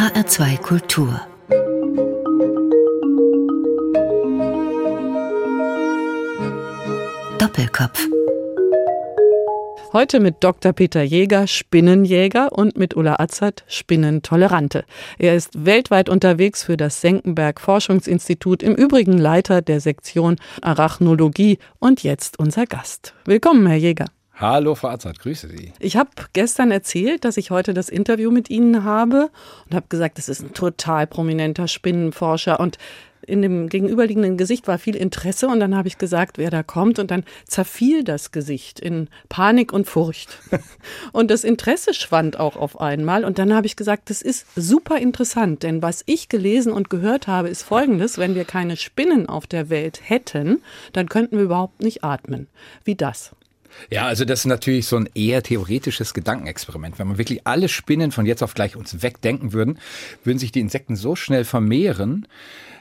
HR2 Kultur Doppelkopf Heute mit Dr. Peter Jäger, Spinnenjäger und mit Ulla Azad, Spinnentolerante. Er ist weltweit unterwegs für das Senckenberg Forschungsinstitut, im Übrigen Leiter der Sektion Arachnologie und jetzt unser Gast. Willkommen, Herr Jäger. Hallo, Frau Azad, grüße Sie. Ich habe gestern erzählt, dass ich heute das Interview mit Ihnen habe und habe gesagt, das ist ein total prominenter Spinnenforscher und in dem gegenüberliegenden Gesicht war viel Interesse und dann habe ich gesagt, wer da kommt und dann zerfiel das Gesicht in Panik und Furcht. und das Interesse schwand auch auf einmal und dann habe ich gesagt, das ist super interessant, denn was ich gelesen und gehört habe, ist folgendes, wenn wir keine Spinnen auf der Welt hätten, dann könnten wir überhaupt nicht atmen. Wie das? Ja, also das ist natürlich so ein eher theoretisches Gedankenexperiment. Wenn man wirklich alle Spinnen von jetzt auf gleich uns wegdenken würden, würden sich die Insekten so schnell vermehren,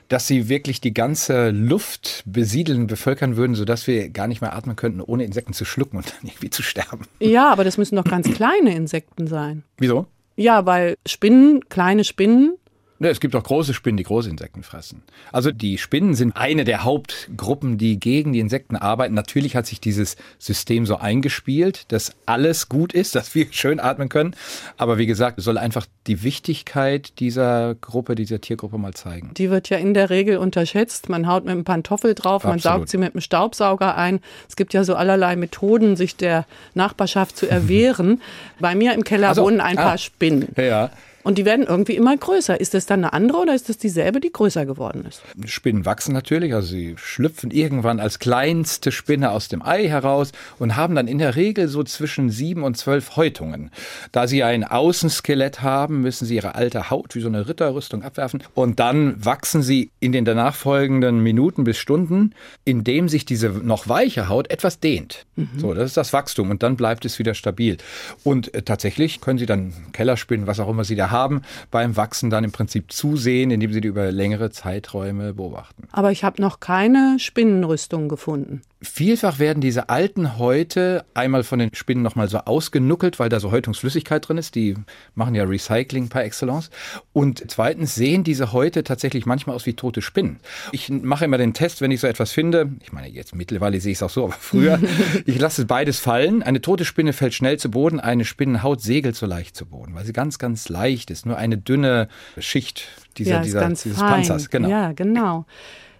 dass sie wirklich die ganze Luft besiedeln, bevölkern würden, sodass wir gar nicht mehr atmen könnten, ohne Insekten zu schlucken und dann irgendwie zu sterben. Ja, aber das müssen doch ganz kleine Insekten sein. Wieso? Ja, weil Spinnen, kleine Spinnen, Ne, es gibt auch große Spinnen, die große Insekten fressen. Also die Spinnen sind eine der Hauptgruppen, die gegen die Insekten arbeiten. Natürlich hat sich dieses System so eingespielt, dass alles gut ist, dass wir schön atmen können. Aber wie gesagt, es soll einfach die Wichtigkeit dieser Gruppe, dieser Tiergruppe mal zeigen. Die wird ja in der Regel unterschätzt. Man haut mit einem Pantoffel drauf, man Absolut. saugt sie mit einem Staubsauger ein. Es gibt ja so allerlei Methoden, sich der Nachbarschaft zu erwehren. Bei mir im Keller also, wohnen ein ah, paar Spinnen. Ja. Und die werden irgendwie immer größer. Ist das dann eine andere oder ist das dieselbe, die größer geworden ist? Spinnen wachsen natürlich, also sie schlüpfen irgendwann als kleinste Spinne aus dem Ei heraus und haben dann in der Regel so zwischen sieben und zwölf Häutungen. Da sie ein Außenskelett haben, müssen sie ihre alte Haut wie so eine Ritterrüstung abwerfen und dann wachsen sie in den danach folgenden Minuten bis Stunden, indem sich diese noch weiche Haut etwas dehnt. Mhm. So, das ist das Wachstum und dann bleibt es wieder stabil. Und äh, tatsächlich können sie dann Keller spinnen, was auch immer sie da haben, beim Wachsen dann im Prinzip zusehen, indem sie die über längere Zeiträume beobachten. Aber ich habe noch keine Spinnenrüstung gefunden. Vielfach werden diese alten Häute einmal von den Spinnen nochmal so ausgenuckelt, weil da so Häutungsflüssigkeit drin ist. Die machen ja Recycling par excellence. Und zweitens sehen diese Häute tatsächlich manchmal aus wie tote Spinnen. Ich mache immer den Test, wenn ich so etwas finde. Ich meine, jetzt mittlerweile sehe ich es auch so, aber früher. ich lasse beides fallen. Eine tote Spinne fällt schnell zu Boden, eine Spinnenhaut segelt so leicht zu Boden, weil sie ganz, ganz leicht ist. Nur eine dünne Schicht dieser, ja, dieser, dieses fein. Panzers. Genau. Ja, genau.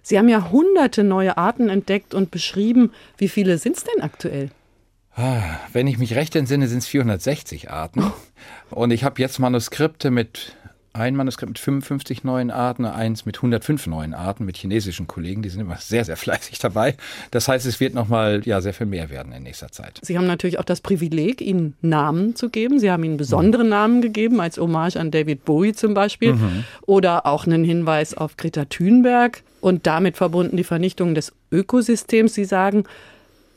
Sie haben ja hunderte neue Arten entdeckt und beschrieben. Wie viele sind es denn aktuell? Ah, wenn ich mich recht entsinne, sind es 460 Arten. Und ich habe jetzt Manuskripte mit ein Manuskript mit 55 neuen Arten, eins mit 105 neuen Arten mit chinesischen Kollegen. Die sind immer sehr, sehr fleißig dabei. Das heißt, es wird nochmal ja, sehr viel mehr werden in nächster Zeit. Sie haben natürlich auch das Privileg, ihnen Namen zu geben. Sie haben ihnen besondere mhm. Namen gegeben, als Hommage an David Bowie zum Beispiel. Mhm. Oder auch einen Hinweis auf Greta Thunberg und damit verbunden die Vernichtung des Ökosystems. Sie sagen,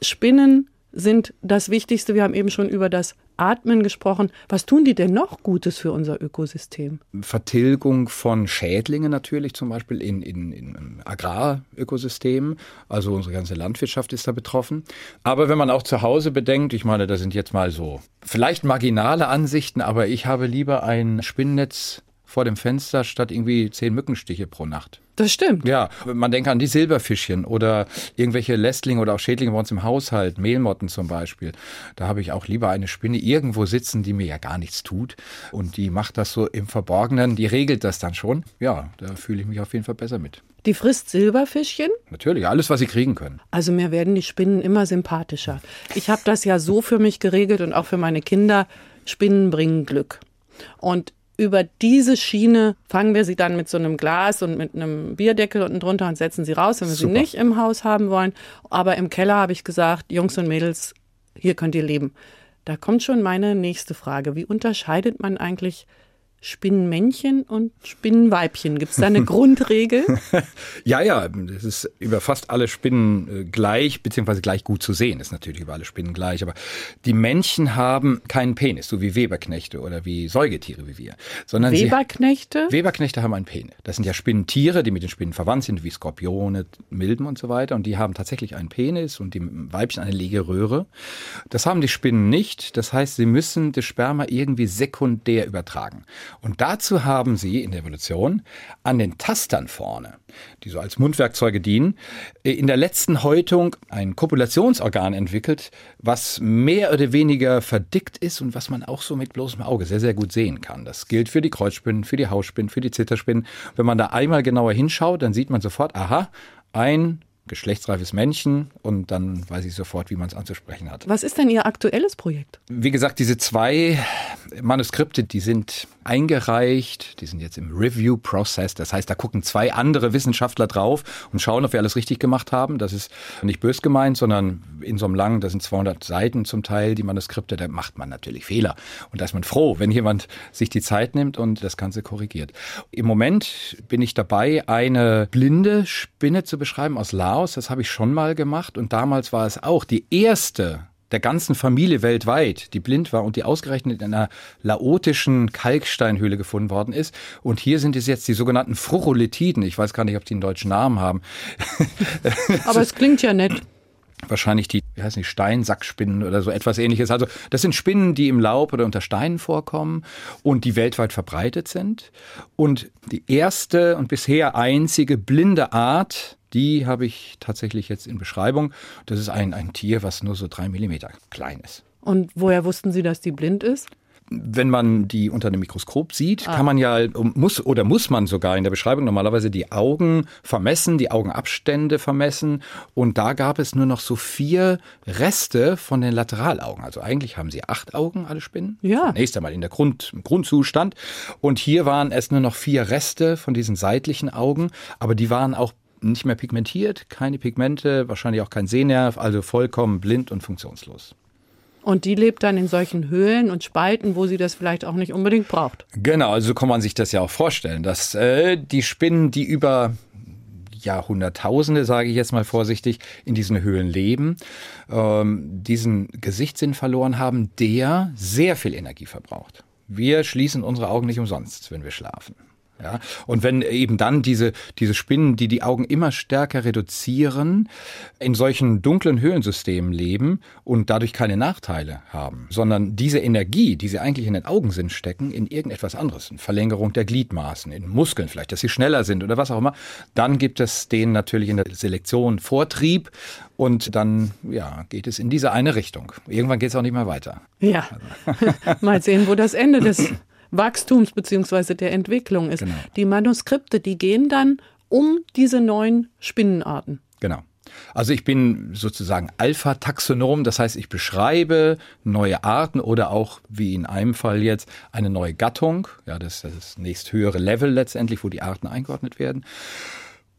Spinnen sind das Wichtigste. Wir haben eben schon über das Atmen gesprochen. Was tun die denn noch Gutes für unser Ökosystem? Vertilgung von Schädlingen natürlich, zum Beispiel in, in, in Agrarökosystemen. Also unsere ganze Landwirtschaft ist da betroffen. Aber wenn man auch zu Hause bedenkt, ich meine, da sind jetzt mal so vielleicht marginale Ansichten, aber ich habe lieber ein Spinnennetz vor dem Fenster statt irgendwie zehn Mückenstiche pro Nacht. Das stimmt. Ja, man denkt an die Silberfischchen oder irgendwelche Lästlinge oder auch Schädlinge bei uns im Haushalt, Mehlmotten zum Beispiel. Da habe ich auch lieber eine Spinne irgendwo sitzen, die mir ja gar nichts tut und die macht das so im Verborgenen, die regelt das dann schon. Ja, da fühle ich mich auf jeden Fall besser mit. Die frisst Silberfischchen? Natürlich, alles, was sie kriegen können. Also mir werden die Spinnen immer sympathischer. Ich habe das ja so für mich geregelt und auch für meine Kinder. Spinnen bringen Glück. Und über diese Schiene fangen wir sie dann mit so einem Glas und mit einem Bierdeckel unten drunter und setzen sie raus, wenn wir Super. sie nicht im Haus haben wollen. Aber im Keller habe ich gesagt, Jungs und Mädels, hier könnt ihr leben. Da kommt schon meine nächste Frage. Wie unterscheidet man eigentlich Spinnenmännchen und Spinnenweibchen? Gibt es da eine Grundregel? ja, ja, das ist über fast alle Spinnen äh, gleich, beziehungsweise gleich gut zu sehen, ist natürlich über alle Spinnen gleich. Aber die Männchen haben keinen Penis, so wie Weberknechte oder wie Säugetiere wie wir. Sondern Weberknechte? Sie, Weberknechte haben einen Penis. Das sind ja Spinnentiere, die mit den Spinnen verwandt sind, wie Skorpione, Milben und so weiter. Und die haben tatsächlich einen Penis und die Weibchen eine Legeröhre. Das haben die Spinnen nicht. Das heißt, sie müssen das Sperma irgendwie sekundär übertragen. Und dazu haben sie in der Evolution an den Tastern vorne, die so als Mundwerkzeuge dienen, in der letzten Häutung ein Kopulationsorgan entwickelt, was mehr oder weniger verdickt ist und was man auch so mit bloßem Auge sehr, sehr gut sehen kann. Das gilt für die Kreuzspinnen, für die Hausspinnen, für die Zitterspinnen. Wenn man da einmal genauer hinschaut, dann sieht man sofort, aha, ein geschlechtsreifes Männchen und dann weiß ich sofort, wie man es anzusprechen hat. Was ist denn Ihr aktuelles Projekt? Wie gesagt, diese zwei Manuskripte, die sind eingereicht, die sind jetzt im Review-Process. Das heißt, da gucken zwei andere Wissenschaftler drauf und schauen, ob wir alles richtig gemacht haben. Das ist nicht bös gemeint, sondern in so einem langen, das sind 200 Seiten zum Teil, die Manuskripte, da macht man natürlich Fehler. Und da ist man froh, wenn jemand sich die Zeit nimmt und das Ganze korrigiert. Im Moment bin ich dabei, eine blinde Spinne zu beschreiben aus Lava Laos, das habe ich schon mal gemacht und damals war es auch die erste der ganzen Familie weltweit, die blind war und die ausgerechnet in einer laotischen Kalksteinhöhle gefunden worden ist. Und hier sind es jetzt die sogenannten Frucholitiden. Ich weiß gar nicht, ob die einen deutschen Namen haben. Aber es klingt ja nett wahrscheinlich die, wie heißen die, Steinsackspinnen oder so etwas ähnliches. Also das sind Spinnen, die im Laub oder unter Steinen vorkommen und die weltweit verbreitet sind. Und die erste und bisher einzige blinde Art die habe ich tatsächlich jetzt in Beschreibung. Das ist ein, ein Tier, was nur so drei Millimeter klein ist. Und woher wussten Sie, dass die blind ist? wenn man die unter einem Mikroskop sieht, ah. kann man ja, muss oder muss man sogar in der Beschreibung normalerweise die Augen vermessen, die Augenabstände vermessen. Und da gab es nur noch so vier Reste von den Lateralaugen. Also eigentlich haben sie acht Augen, alle Spinnen. Ja. Zunächst einmal in der Grund, im Grundzustand. Und hier waren es nur noch vier Reste von diesen seitlichen Augen. Aber die waren auch nicht mehr pigmentiert, keine Pigmente, wahrscheinlich auch kein Sehnerv, also vollkommen blind und funktionslos. Und die lebt dann in solchen Höhlen und Spalten, wo sie das vielleicht auch nicht unbedingt braucht. Genau, also so kann man sich das ja auch vorstellen, dass äh, die Spinnen, die über Jahrhunderttausende, sage ich jetzt mal vorsichtig, in diesen Höhlen leben, ähm, diesen Gesichtssinn verloren haben, der sehr viel Energie verbraucht. Wir schließen unsere Augen nicht umsonst, wenn wir schlafen. Ja, und wenn eben dann diese, diese Spinnen, die die Augen immer stärker reduzieren, in solchen dunklen Höhlensystemen leben und dadurch keine Nachteile haben, sondern diese Energie, die sie eigentlich in den Augen sind, stecken in irgendetwas anderes, in Verlängerung der Gliedmaßen, in Muskeln vielleicht, dass sie schneller sind oder was auch immer, dann gibt es denen natürlich in der Selektion Vortrieb und dann ja, geht es in diese eine Richtung. Irgendwann geht es auch nicht mehr weiter. Ja, also. mal sehen, wo das Ende des Wachstums beziehungsweise der Entwicklung ist. Genau. Die Manuskripte, die gehen dann um diese neuen Spinnenarten. Genau. Also ich bin sozusagen Alpha-Taxonom, das heißt, ich beschreibe neue Arten oder auch, wie in einem Fall jetzt, eine neue Gattung. Ja, das ist das nächsthöhere Level letztendlich, wo die Arten eingeordnet werden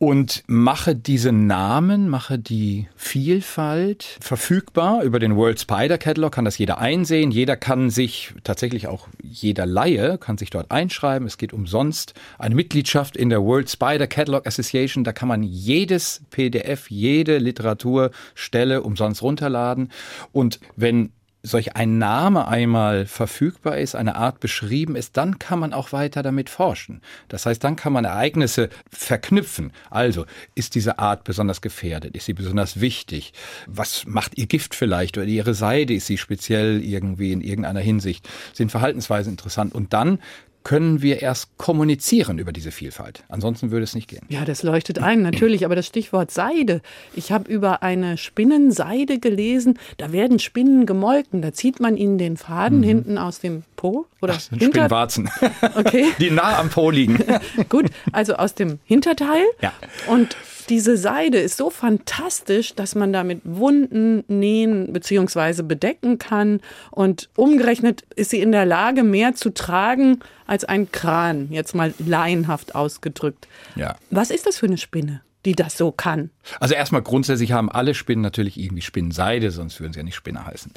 und mache diese Namen, mache die Vielfalt verfügbar über den World Spider Catalog, kann das jeder einsehen. Jeder kann sich, tatsächlich auch jeder Laie, kann sich dort einschreiben. Es geht umsonst. Eine Mitgliedschaft in der World Spider Catalog Association, da kann man jedes PDF, jede Literaturstelle umsonst runterladen. Und wenn solch ein Name einmal verfügbar ist, eine Art beschrieben ist, dann kann man auch weiter damit forschen. Das heißt, dann kann man Ereignisse verknüpfen. Also, ist diese Art besonders gefährdet? Ist sie besonders wichtig? Was macht ihr Gift vielleicht? Oder ihre Seide? Ist sie speziell irgendwie in irgendeiner Hinsicht? Sind Verhaltensweisen interessant? Und dann können wir erst kommunizieren über diese Vielfalt. Ansonsten würde es nicht gehen. Ja, das leuchtet ein, natürlich. Aber das Stichwort Seide. Ich habe über eine Spinnenseide gelesen. Da werden Spinnen gemolken. Da zieht man ihnen den Faden mhm. hinten aus dem Po oder Ach, Spinnwarzen. Okay. Die nah am Po liegen. Gut, also aus dem Hinterteil. Ja. Und diese Seide ist so fantastisch, dass man damit Wunden nähen bzw. bedecken kann. Und umgerechnet ist sie in der Lage, mehr zu tragen als ein Kran, jetzt mal laienhaft ausgedrückt. Ja. Was ist das für eine Spinne? die das so kann? Also erstmal grundsätzlich haben alle Spinnen natürlich irgendwie Spinnenseide, sonst würden sie ja nicht Spinne heißen.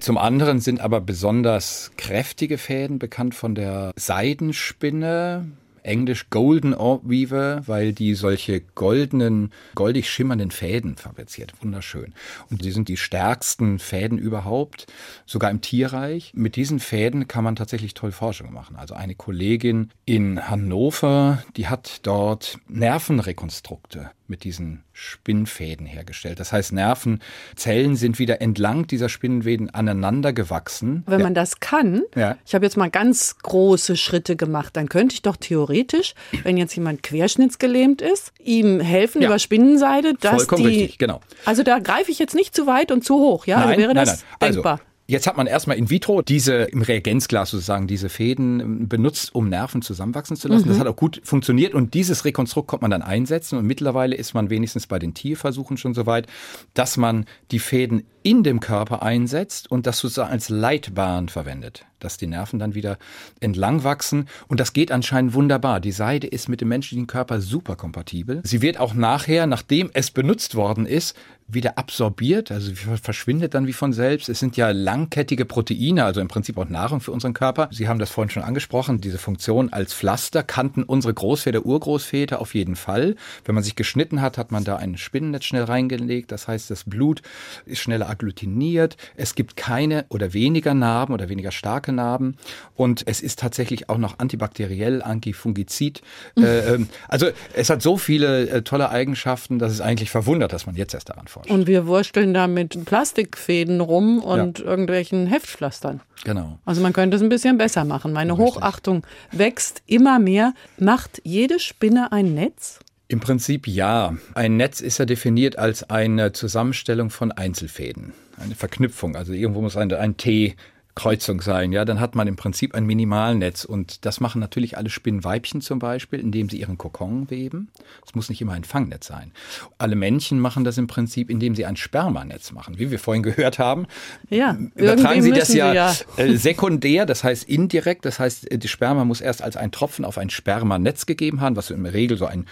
Zum anderen sind aber besonders kräftige Fäden bekannt von der Seidenspinne, Englisch Golden Orb Weaver, weil die solche goldenen, goldig schimmernden Fäden fabriziert. Wunderschön. Und die sind die stärksten Fäden überhaupt, sogar im Tierreich. Mit diesen Fäden kann man tatsächlich toll Forschung machen. Also eine Kollegin in Hannover, die hat dort Nervenrekonstrukte mit diesen Spinnfäden hergestellt. Das heißt, Nervenzellen sind wieder entlang dieser Spinnenfäden aneinander gewachsen. Wenn man das kann, Ja. ich habe jetzt mal ganz große Schritte gemacht, dann könnte ich doch theoretisch, wenn jetzt jemand querschnittsgelähmt ist, ihm helfen Ja. über Spinnenseide, dass Vollkommen die. richtig, genau. Also da greife ich jetzt nicht zu weit und zu hoch, ja? also wäre das denkbar. Also, jetzt hat man erstmal in vitro diese im Reagenzglas sozusagen diese Fäden ähm, benutzt, um Nerven zusammenwachsen zu lassen. Mhm. Das hat auch gut funktioniert und dieses Rekonstrukt konnte man dann einsetzen und mittlerweile ist man wenigstens bei den Tierversuchen schon so weit, dass man die Fäden in dem Körper einsetzt und das sozusagen als Leitbahn verwendet, dass die Nerven dann wieder entlang wachsen und das geht anscheinend wunderbar. Die Seide ist mit dem menschlichen Körper super kompatibel. Sie wird auch nachher, nachdem es benutzt worden ist, wieder absorbiert, also verschwindet dann wie von selbst. Es sind ja langkettige Proteine, also im Prinzip auch Nahrung für unseren Körper. Sie haben das vorhin schon angesprochen, diese Funktion als Pflaster kannten unsere Großväter, Urgroßväter auf jeden Fall. Wenn man sich geschnitten hat, hat man da ein Spinnennetz schnell reingelegt. Das heißt, das Blut ist schneller agglutiniert. Es gibt keine oder weniger Narben oder weniger starke Narben. Und es ist tatsächlich auch noch antibakteriell, antifungizid. Äh, ähm, also es hat so viele äh, tolle Eigenschaften, dass es eigentlich verwundert, dass man jetzt erst daran forscht. Und wir wursteln da mit Plastikfäden rum und irgendwelchen Heftpflastern. Genau. Also man könnte es ein bisschen besser machen. Meine Hochachtung wächst immer mehr. Macht jede Spinne ein Netz? Im Prinzip ja. Ein Netz ist ja definiert als eine Zusammenstellung von Einzelfäden, eine Verknüpfung. Also irgendwo muss ein, ein T Kreuzung sein, ja, dann hat man im Prinzip ein Minimalnetz und das machen natürlich alle Spinnweibchen zum Beispiel, indem sie ihren Kokon weben. Es muss nicht immer ein Fangnetz sein. Alle Männchen machen das im Prinzip, indem sie ein Spermanetz machen, wie wir vorhin gehört haben. Ja, Übertragen sie das ja, ja. Äh, sekundär, das heißt indirekt, das heißt, äh, die Sperma muss erst als ein Tropfen auf ein Spermanetz gegeben haben, was so in der Regel so ein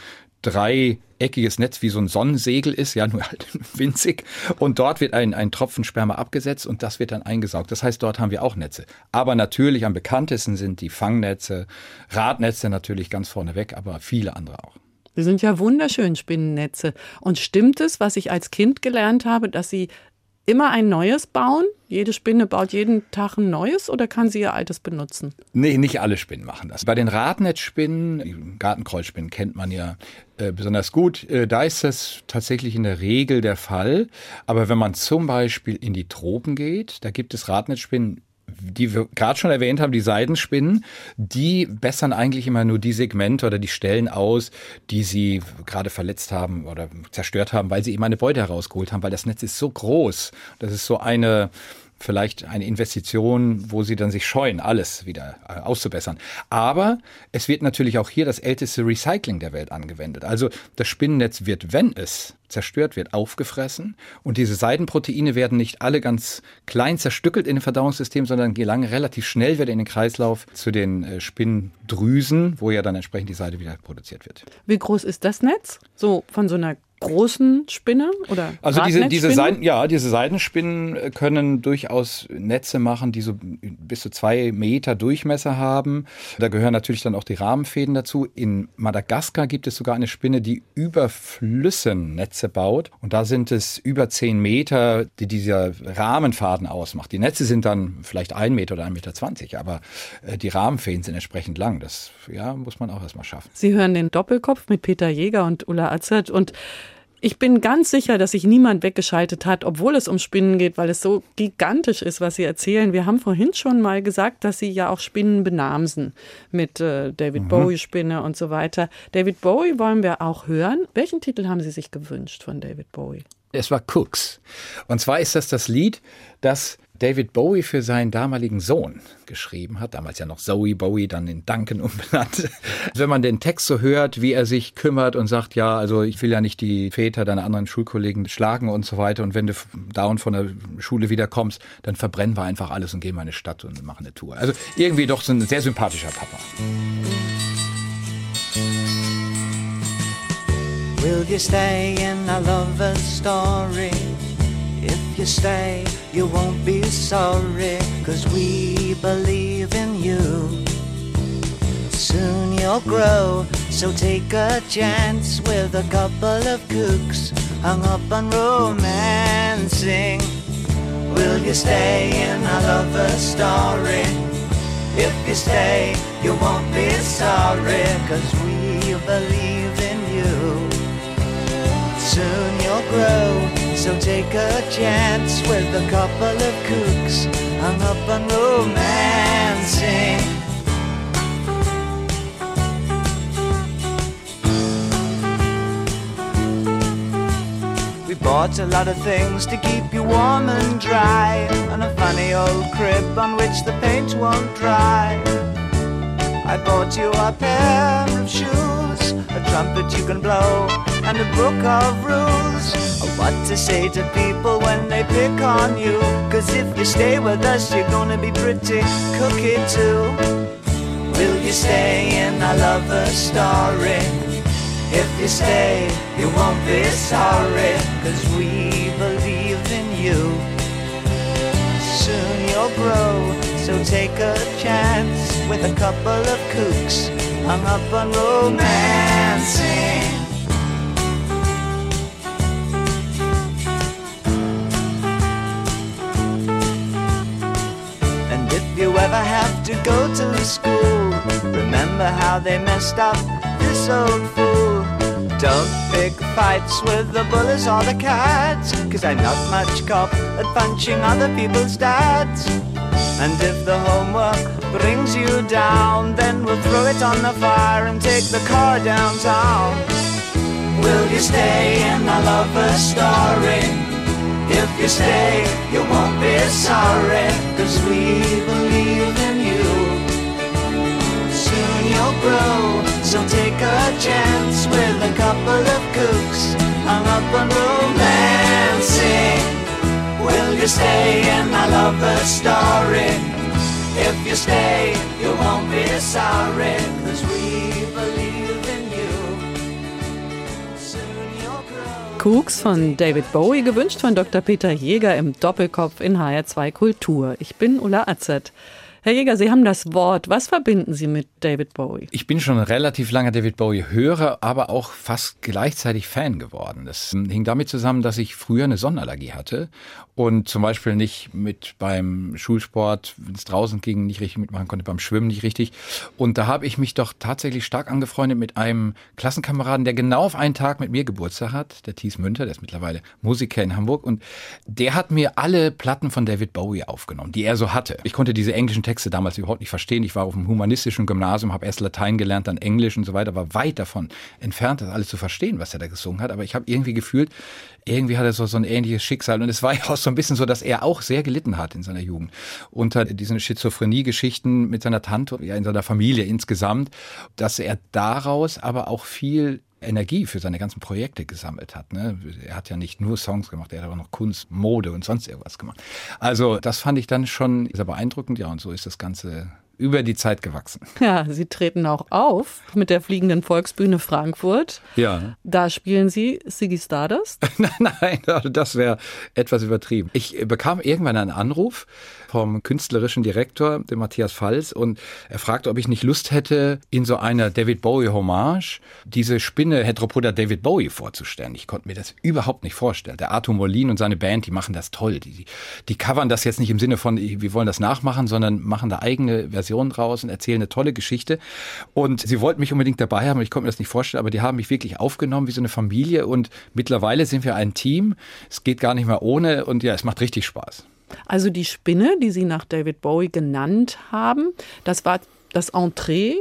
dreieckiges Netz wie so ein Sonnensegel ist, ja, nur halt winzig. Und dort wird ein, ein Tropfen Sperma abgesetzt und das wird dann eingesaugt. Das heißt, dort haben wir auch Netze. Aber natürlich am bekanntesten sind die Fangnetze, Radnetze natürlich ganz vorneweg, aber viele andere auch. Die sind ja wunderschön, Spinnennetze. Und stimmt es, was ich als Kind gelernt habe, dass sie immer ein neues bauen? Jede Spinne baut jeden Tag ein neues oder kann sie ihr altes benutzen? Nee, nicht alle Spinnen machen das. Bei den Radnetzspinnen, Gartenkreuzspinnen kennt man ja äh, besonders gut, äh, da ist das tatsächlich in der Regel der Fall. Aber wenn man zum Beispiel in die Tropen geht, da gibt es Radnetzspinnen, die wir gerade schon erwähnt haben, die Seidenspinnen, die bessern eigentlich immer nur die Segmente oder die Stellen aus, die sie gerade verletzt haben oder zerstört haben, weil sie eben eine Beute herausgeholt haben, weil das Netz ist so groß. Das ist so eine vielleicht eine Investition, wo sie dann sich scheuen, alles wieder äh, auszubessern. Aber es wird natürlich auch hier das älteste Recycling der Welt angewendet. Also das Spinnennetz wird, wenn es zerstört wird, aufgefressen und diese Seidenproteine werden nicht alle ganz klein zerstückelt in dem Verdauungssystem, sondern gelangen relativ schnell wieder in den Kreislauf zu den äh, Spinndrüsen, wo ja dann entsprechend die Seide wieder produziert wird. Wie groß ist das Netz? So von so einer großen Spinne oder Also diese, diese? Seiden, ja, diese Seidenspinnen äh, können durchaus Netze machen, die so bis zu zwei Meter Durchmesser haben. Da gehören natürlich dann auch die Rahmenfäden dazu. In Madagaskar gibt es sogar eine Spinne, die über Flüssen Netze baut. Und da sind es über zehn Meter, die dieser Rahmenfaden ausmacht. Die Netze sind dann vielleicht ein Meter oder ein Meter zwanzig, aber äh, die Rahmenfäden sind entsprechend lang. Das ja, muss man auch erstmal schaffen. Sie hören den Doppelkopf mit Peter Jäger und Ulla Azert und ich bin ganz sicher, dass sich niemand weggeschaltet hat, obwohl es um Spinnen geht, weil es so gigantisch ist, was Sie erzählen. Wir haben vorhin schon mal gesagt, dass Sie ja auch Spinnen benamsen mit äh, David Bowie Spinne und so weiter. David Bowie wollen wir auch hören. Welchen Titel haben Sie sich gewünscht von David Bowie? Es war Cooks. Und zwar ist das das Lied, das David Bowie für seinen damaligen Sohn geschrieben hat. Damals ja noch Zoe Bowie, dann in Duncan umbenannt. Wenn man den Text so hört, wie er sich kümmert und sagt, ja, also ich will ja nicht die Väter deiner anderen Schulkollegen schlagen und so weiter. Und wenn du down von der Schule wieder kommst, dann verbrennen wir einfach alles und gehen mal in eine Stadt und machen eine Tour. Also irgendwie doch so ein sehr sympathischer Papa. Will you stay in a lover's story? If you stay, you won't be sorry, cause we believe in you. Soon you'll grow, so take a chance with a couple of kooks hung up on romancing. Will you stay in a lover's story? If you stay, you won't be sorry, cause we believe in you. Soon you'll grow, so take a chance with a couple of kooks hung up on romancing. We bought a lot of things to keep you warm and dry, and a funny old crib on which the paint won't dry. I bought you a pair of shoes, a trumpet you can blow, and a book of rules what to say to people when they pick on you. Cause if you stay with us, you're gonna be pretty cookie too. Will you stay in our lover story? If you stay, you won't be sorry, cause we believe in you. Soon you'll grow, so take a chance with a couple of kooks hung up on romancing. To school, remember how they messed up this old fool. Don't pick fights with the bullies or the cats, cause I'm not much cop at punching other people's dads. And if the homework brings you down, then we'll throw it on the fire and take the car downtown. Will you stay in the lover story? If you stay, you won't be sorry, cause we believe so take a chance with a couple of kooks hung up on romancing. Will you stay in my lover story? If you stay, you won't be sorry, cause we believe in you. Soon you'll grow. Cooks von David Bowie, gewünscht von Dr. Peter Jäger im Doppelkopf in HR2 Kultur. Ich bin Ulla Atzert. Herr Jäger, Sie haben das Wort. Was verbinden Sie mit David Bowie? Ich bin schon relativ lange David Bowie-Hörer, aber auch fast gleichzeitig Fan geworden. Das hing damit zusammen, dass ich früher eine Sonnenallergie hatte und zum Beispiel nicht mit beim Schulsport, wenn es draußen ging, nicht richtig mitmachen konnte, beim Schwimmen nicht richtig. Und da habe ich mich doch tatsächlich stark angefreundet mit einem Klassenkameraden, der genau auf einen Tag mit mir Geburtstag hat, der Thies Münter, der ist mittlerweile Musiker in Hamburg und der hat mir alle Platten von David Bowie aufgenommen, die er so hatte. Ich konnte diese englischen Texte damals überhaupt nicht verstehen. Ich war auf einem humanistischen Gymnasium, habe erst Latein gelernt, dann Englisch und so weiter, war weit davon entfernt, das alles zu verstehen, was er da gesungen hat. Aber ich habe irgendwie gefühlt, irgendwie hat er so, so ein ähnliches Schicksal. Und es war ja auch so ein bisschen so, dass er auch sehr gelitten hat in seiner Jugend. Unter diesen Schizophrenie-Geschichten mit seiner Tante, ja, in seiner Familie insgesamt, dass er daraus aber auch viel Energie für seine ganzen Projekte gesammelt hat. Ne? Er hat ja nicht nur Songs gemacht, er hat auch noch Kunst, Mode und sonst irgendwas gemacht. Also das fand ich dann schon sehr beeindruckend. Ja, und so ist das Ganze über die Zeit gewachsen. Ja, Sie treten auch auf mit der Fliegenden Volksbühne Frankfurt. Ja. Da spielen Sie Siggy Stardust. nein, nein, das wäre etwas übertrieben. Ich bekam irgendwann einen Anruf vom künstlerischen Direktor, dem Matthias Falls, und er fragte, ob ich nicht Lust hätte, in so einer David Bowie-Hommage diese Spinne Heteropoda David Bowie vorzustellen. Ich konnte mir das überhaupt nicht vorstellen. Der Arthur Molin und seine Band, die machen das toll. Die, die, die covern das jetzt nicht im Sinne von, wir wollen das nachmachen, sondern machen da eigene Versionen draus und erzählen eine tolle Geschichte. Und sie wollten mich unbedingt dabei haben, ich konnte mir das nicht vorstellen, aber die haben mich wirklich aufgenommen wie so eine Familie und mittlerweile sind wir ein Team. Es geht gar nicht mehr ohne und ja, es macht richtig Spaß. Also die Spinne, die Sie nach David Bowie genannt haben, das war das Entree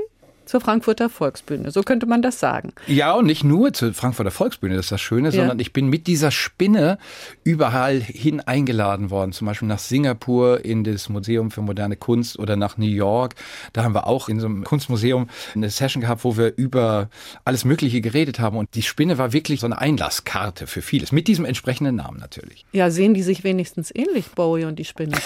zur Frankfurter Volksbühne. So könnte man das sagen. Ja, und nicht nur zur Frankfurter Volksbühne, das ist das Schöne, ja. sondern ich bin mit dieser Spinne überall hin eingeladen worden. Zum Beispiel nach Singapur in das Museum für moderne Kunst oder nach New York. Da haben wir auch in so einem Kunstmuseum eine Session gehabt, wo wir über alles Mögliche geredet haben. Und die Spinne war wirklich so eine Einlasskarte für vieles. Mit diesem entsprechenden Namen natürlich. Ja, sehen die sich wenigstens ähnlich, Bowie und die Spinne?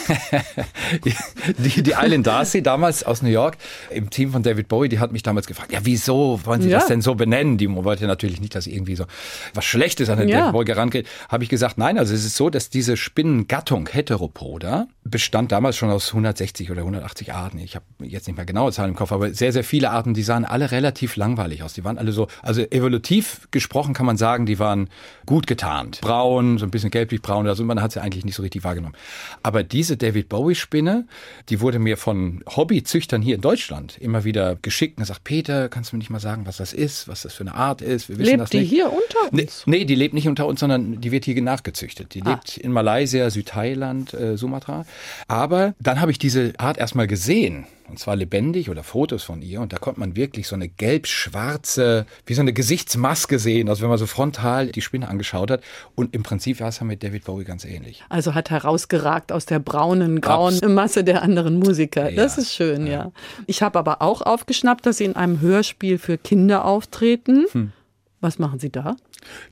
die, die Eileen Darcy, damals aus New York, im Team von David Bowie, die hat mich damals gefragt, ja, wieso wollen Sie ja. das denn so benennen? Die wollte natürlich nicht, dass irgendwie so was Schlechtes an den ja. David Bowie herangeht. Habe ich gesagt, nein, also es ist so, dass diese Spinnengattung Heteropoda bestand damals schon aus 160 oder 180 Arten. Ich habe jetzt nicht mehr genaue Zahlen im Kopf, aber sehr, sehr viele Arten, die sahen alle relativ langweilig aus. Die waren alle so, also evolutiv gesprochen kann man sagen, die waren gut getarnt. Braun, so ein bisschen gelblich-braun oder so, man hat sie eigentlich nicht so richtig wahrgenommen. Aber diese David Bowie-Spinne, die wurde mir von Hobbyzüchtern hier in Deutschland immer wieder geschickt und gesagt, Peter, kannst du mir nicht mal sagen, was das ist, was das für eine Art ist? Wir wissen lebt das die nicht. hier unter uns? Nee, nee, die lebt nicht unter uns, sondern die wird hier nachgezüchtet. Die ah. lebt in Malaysia, Südthailand, äh, Sumatra. Aber dann habe ich diese Art erstmal gesehen und zwar lebendig oder Fotos von ihr und da konnte man wirklich so eine gelb-schwarze, wie so eine Gesichtsmaske sehen, also wenn man so frontal die Spinne angeschaut hat und im Prinzip war es ja mit David Bowie ganz ähnlich. Also hat herausgeragt aus der braunen, grauen Abs Masse der anderen Musiker. Ja, das ist schön, ja. ja. Ich habe aber auch aufgeschnappt, dass Sie in einem Hörspiel für Kinder auftreten. Hm. Was machen Sie da?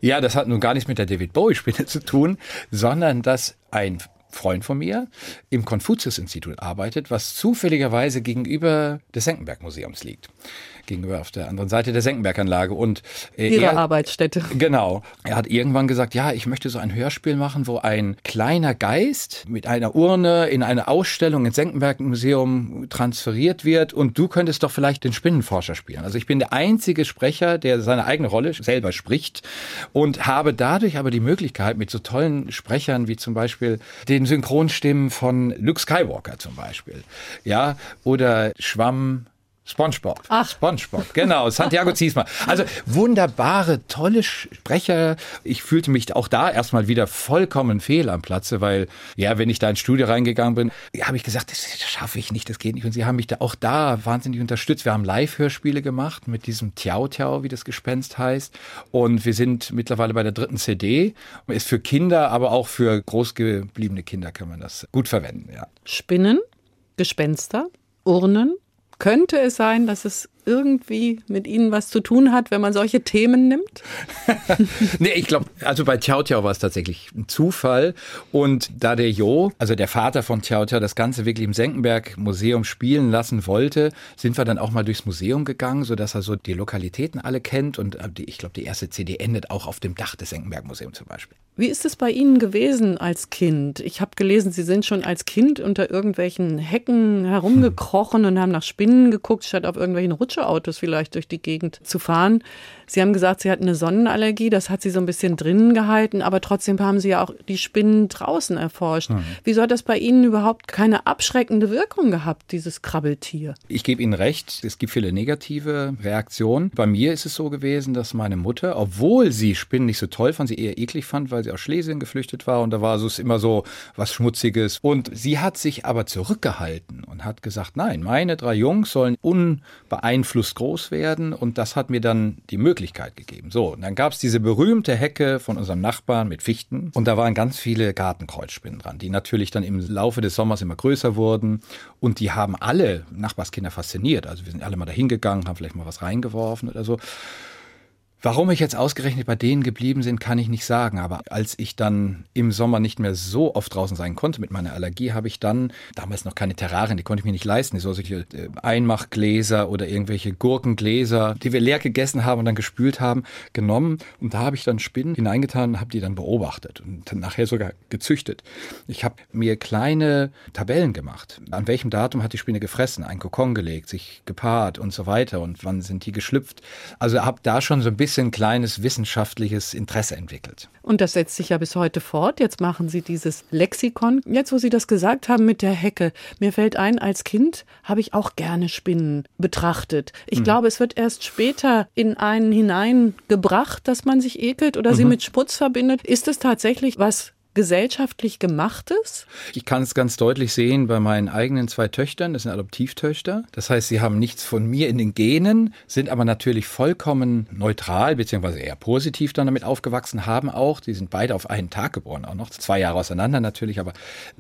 Ja, das hat nun gar nichts mit der David Bowie-Spinne zu tun, sondern dass ein Freund von mir im Konfuzius-Institut arbeitet, was zufälligerweise gegenüber des Senckenberg-Museums liegt gegenüber auf der anderen Seite der Senckenberganlage. Und äh, Ihre er, Arbeitsstätte. Genau. Er hat irgendwann gesagt, ja, ich möchte so ein Hörspiel machen, wo ein kleiner Geist mit einer Urne in eine Ausstellung ins Senckenberg-Museum transferiert wird und du könntest doch vielleicht den Spinnenforscher spielen. Also ich bin der einzige Sprecher, der seine eigene Rolle selber spricht und habe dadurch aber die Möglichkeit, mit so tollen Sprechern wie zum Beispiel den Synchronstimmen von Luke Skywalker zum Beispiel, ja, oder Schwamm SpongeBob. Ach. SpongeBob, genau. Santiago Ziesma. Also wunderbare, tolle Sprecher. Ich fühlte mich auch da erstmal wieder vollkommen fehl am Platze, weil, ja, wenn ich da ins Studio reingegangen bin, habe ich gesagt, das, das schaffe ich nicht, das geht nicht. Und sie haben mich da auch da wahnsinnig unterstützt. Wir haben Live-Hörspiele gemacht mit diesem Tiao Tiao, wie das Gespenst heißt. Und wir sind mittlerweile bei der dritten CD. Ist für Kinder, aber auch für großgebliebene Kinder kann man das gut verwenden, ja. Spinnen, Gespenster, Urnen, könnte es sein, dass es irgendwie mit Ihnen was zu tun hat, wenn man solche Themen nimmt? nee, ich glaube, also bei Tiao Tiao war es tatsächlich ein Zufall. Und da der Jo, also der Vater von Tiao Tiao, das Ganze wirklich im Senckenberg Museum spielen lassen wollte, sind wir dann auch mal durchs Museum gegangen, sodass er so die Lokalitäten alle kennt. Und äh, ich glaube, die erste CD endet auch auf dem Dach des Senckenberg Museums zum Beispiel. Wie ist es bei Ihnen gewesen als Kind? Ich habe gelesen, Sie sind schon als Kind unter irgendwelchen Hecken herumgekrochen hm. und haben nach Spinnen geguckt, statt auf irgendwelchen Rutscheautos vielleicht durch die Gegend zu fahren. Sie haben gesagt, Sie hatten eine Sonnenallergie, das hat Sie so ein bisschen drinnen gehalten, aber trotzdem haben Sie ja auch die Spinnen draußen erforscht. Mhm. Wieso hat das bei Ihnen überhaupt keine abschreckende Wirkung gehabt, dieses Krabbeltier? Ich gebe Ihnen recht, es gibt viele negative Reaktionen. Bei mir ist es so gewesen, dass meine Mutter, obwohl sie Spinnen nicht so toll fand, sie eher eklig fand, weil sie aus Schlesien geflüchtet war und da war es immer so was Schmutziges. Und sie hat sich aber zurückgehalten und hat gesagt, nein, meine drei Jungs sollen unbeeinflusst groß werden und das hat mir dann die Möglichkeit gegeben. So, und dann gab es diese berühmte Hecke von unserem Nachbarn mit Fichten und da waren ganz viele Gartenkreuzspinnen dran, die natürlich dann im Laufe des Sommers immer größer wurden und die haben alle Nachbarskinder fasziniert. Also wir sind alle mal dahin gegangen, haben vielleicht mal was reingeworfen oder so. Warum ich jetzt ausgerechnet bei denen geblieben bin, kann ich nicht sagen. Aber als ich dann im Sommer nicht mehr so oft draußen sein konnte mit meiner Allergie, habe ich dann, damals noch keine Terrarien, die konnte ich mir nicht leisten, so solche äh, Einmachgläser oder irgendwelche Gurkengläser, die wir leer gegessen haben und dann gespült haben, genommen. Und da habe ich dann Spinnen hineingetan und habe die dann beobachtet und dann nachher sogar gezüchtet. Ich habe mir kleine Tabellen gemacht. An welchem Datum hat die Spinne gefressen, einen Kokon gelegt, sich gepaart und so weiter und wann sind die geschlüpft. Also habe da schon so ein bisschen bisschen kleines wissenschaftliches Interesse entwickelt. Und das setzt sich ja bis heute fort. Jetzt machen Sie dieses Lexikon. Jetzt, wo Sie das gesagt haben mit der Hecke, mir fällt ein, als Kind habe ich auch gerne Spinnen betrachtet. Ich mhm. glaube, es wird erst später in einen hineingebracht, dass man sich ekelt oder mhm. sie mit Schmutz verbindet. Ist es tatsächlich was gesellschaftlich gemachtes? Ich kann es ganz deutlich sehen bei meinen eigenen zwei Töchtern. Das sind Adoptivtöchter. Das heißt, sie haben nichts von mir in den Genen, sind aber natürlich vollkommen neutral beziehungsweise eher positiv dann damit aufgewachsen, haben auch, die sind beide auf einen Tag geboren, auch noch zwei Jahre auseinander natürlich, aber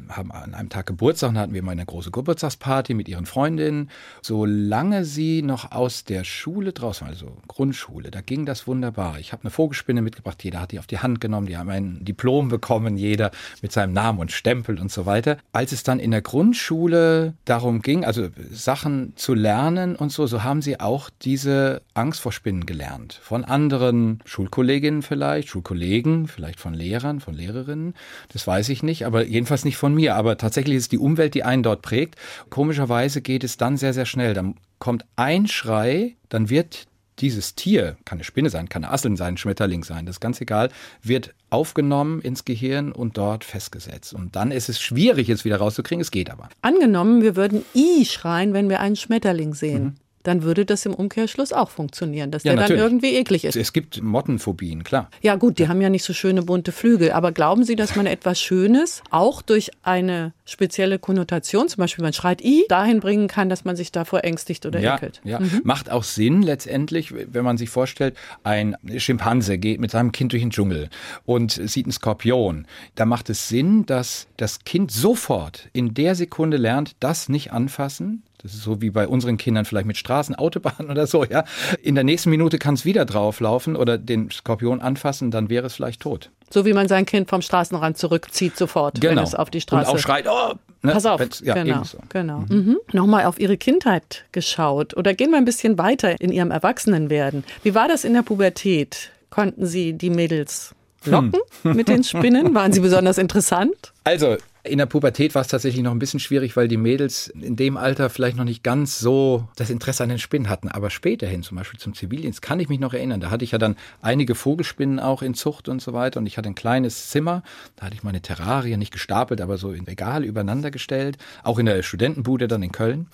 haben an einem Tag Geburtstag und hatten wir mal eine große Geburtstagsparty mit ihren Freundinnen. Solange sie noch aus der Schule draußen, also Grundschule, da ging das wunderbar. Ich habe eine Vogelspinne mitgebracht, jeder hat die auf die Hand genommen, die haben ein Diplom bekommen, jeder mit seinem Namen und Stempel und so weiter. Als es dann in der Grundschule darum ging, also Sachen zu lernen und so, so haben sie auch diese Angst vor Spinnen gelernt. Von anderen Schulkolleginnen vielleicht, Schulkollegen, vielleicht von Lehrern, von Lehrerinnen. Das weiß ich nicht, aber jedenfalls nicht von mir. Aber tatsächlich ist die Umwelt, die einen dort prägt. Komischerweise geht es dann sehr, sehr schnell. Dann kommt ein Schrei, dann wird dieses Tier, kann eine Spinne sein, kann eine Asseln sein, ein Schmetterling sein, das ist ganz egal, wird aufgenommen ins Gehirn und dort festgesetzt. Und dann ist es schwierig, es wieder rauszukriegen, es geht aber. Angenommen, wir würden I schreien, wenn wir einen Schmetterling sehen. Mhm. Dann würde das im Umkehrschluss auch funktionieren, dass Ja, der dann natürlich. irgendwie eklig ist. Es gibt Mottenphobien, klar. Ja gut, die haben ja nicht so schöne bunte Flügel, aber glauben Sie, dass man etwas Schönes auch durch eine spezielle Konnotation, zum Beispiel man schreit i, dahin bringen kann, dass man sich davor ängstigt oder Ja, ekelt? ja. macht auch Sinn letztendlich, wenn man sich vorstellt, ein Schimpanse geht mit seinem Kind durch den Dschungel und sieht einen Skorpion. Da macht es Sinn, dass das Kind sofort in der Sekunde lernt, das nicht anfassen. Das ist so wie bei unseren Kindern vielleicht mit Straßen, Autobahnen oder so, ja. In der nächsten Minute kann es wieder drauflaufen oder den Skorpion anfassen, dann wäre es vielleicht tot. So wie man sein Kind vom Straßenrand zurückzieht sofort, wenn es auf die Straße Genau. Und auch schreit, oh, ne? Pass auf, Ja, genau, ebenso. genau. Mhm. Nochmal auf Ihre Kindheit geschaut oder gehen wir ein bisschen weiter in Ihrem Erwachsenenwerden. Wie war das in der Pubertät? Konnten Sie die Mädels locken Hm. mit den Spinnen? Waren sie besonders interessant? Also, in der Pubertät war es tatsächlich noch ein bisschen schwierig, weil die Mädels in dem Alter vielleicht noch nicht ganz so das Interesse an den Spinnen hatten. Aber späterhin, zum Beispiel zum Zivildienst, kann ich mich noch erinnern. Da hatte ich ja dann einige Vogelspinnen auch in Zucht und so weiter. Und ich hatte ein kleines Zimmer. Da hatte ich meine Terrarien nicht gestapelt, aber so in Regal übereinander gestellt. Auch in der Studentenbude dann in Köln.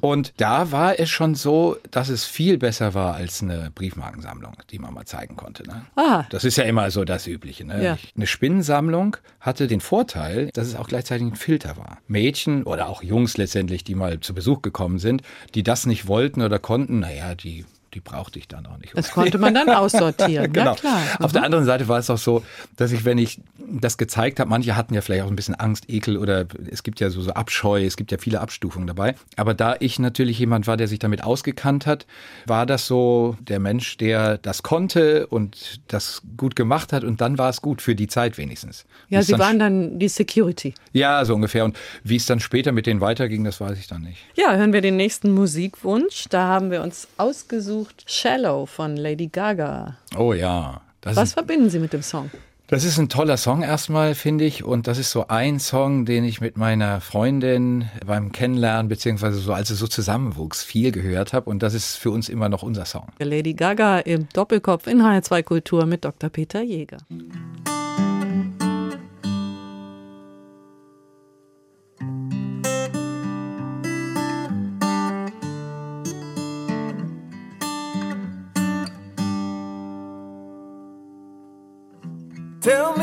Und da war es schon so, dass es viel besser war als eine Briefmarkensammlung, die man mal zeigen konnte. Ne? Ah. Das ist ja immer so das Übliche. Ne? Ja. Eine Spinnensammlung hatte den Vorteil, dass es auch gleichzeitig ein Filter war. Mädchen oder auch Jungs letztendlich, die mal zu Besuch gekommen sind, die das nicht wollten oder konnten, naja, die, die brauchte ich dann auch nicht. Das konnte man dann aussortieren. Genau. Klar. Auf der anderen Seite war es auch so, dass ich, wenn ich das gezeigt habe, manche hatten ja vielleicht auch ein bisschen Angst, Ekel oder es gibt ja so, so Abscheu, es gibt ja viele Abstufungen dabei. Aber da ich natürlich jemand war, der sich damit ausgekannt hat, war das so der Mensch, der das konnte und das gut gemacht hat und dann war es gut für die Zeit wenigstens. Ja, Sie dann waren dann die Security. ja, so ungefähr. Und wie es dann später mit denen weiterging, das weiß ich dann nicht. Ja, hören wir den nächsten Musikwunsch. Da haben wir uns ausgesucht Shallow von Lady Gaga. Oh ja. Das Was ist, verbinden Sie mit dem Song? das ist ein toller Song erstmal, finde ich. Und das ist so ein Song, den ich mit meiner Freundin beim Kennenlernen, beziehungsweise so als es so zusammenwuchs, viel gehört habe. Und das ist für uns immer noch unser Song. Lady Gaga im Doppelkopf in HR2 Kultur mit Dr. Peter Jäger. Tell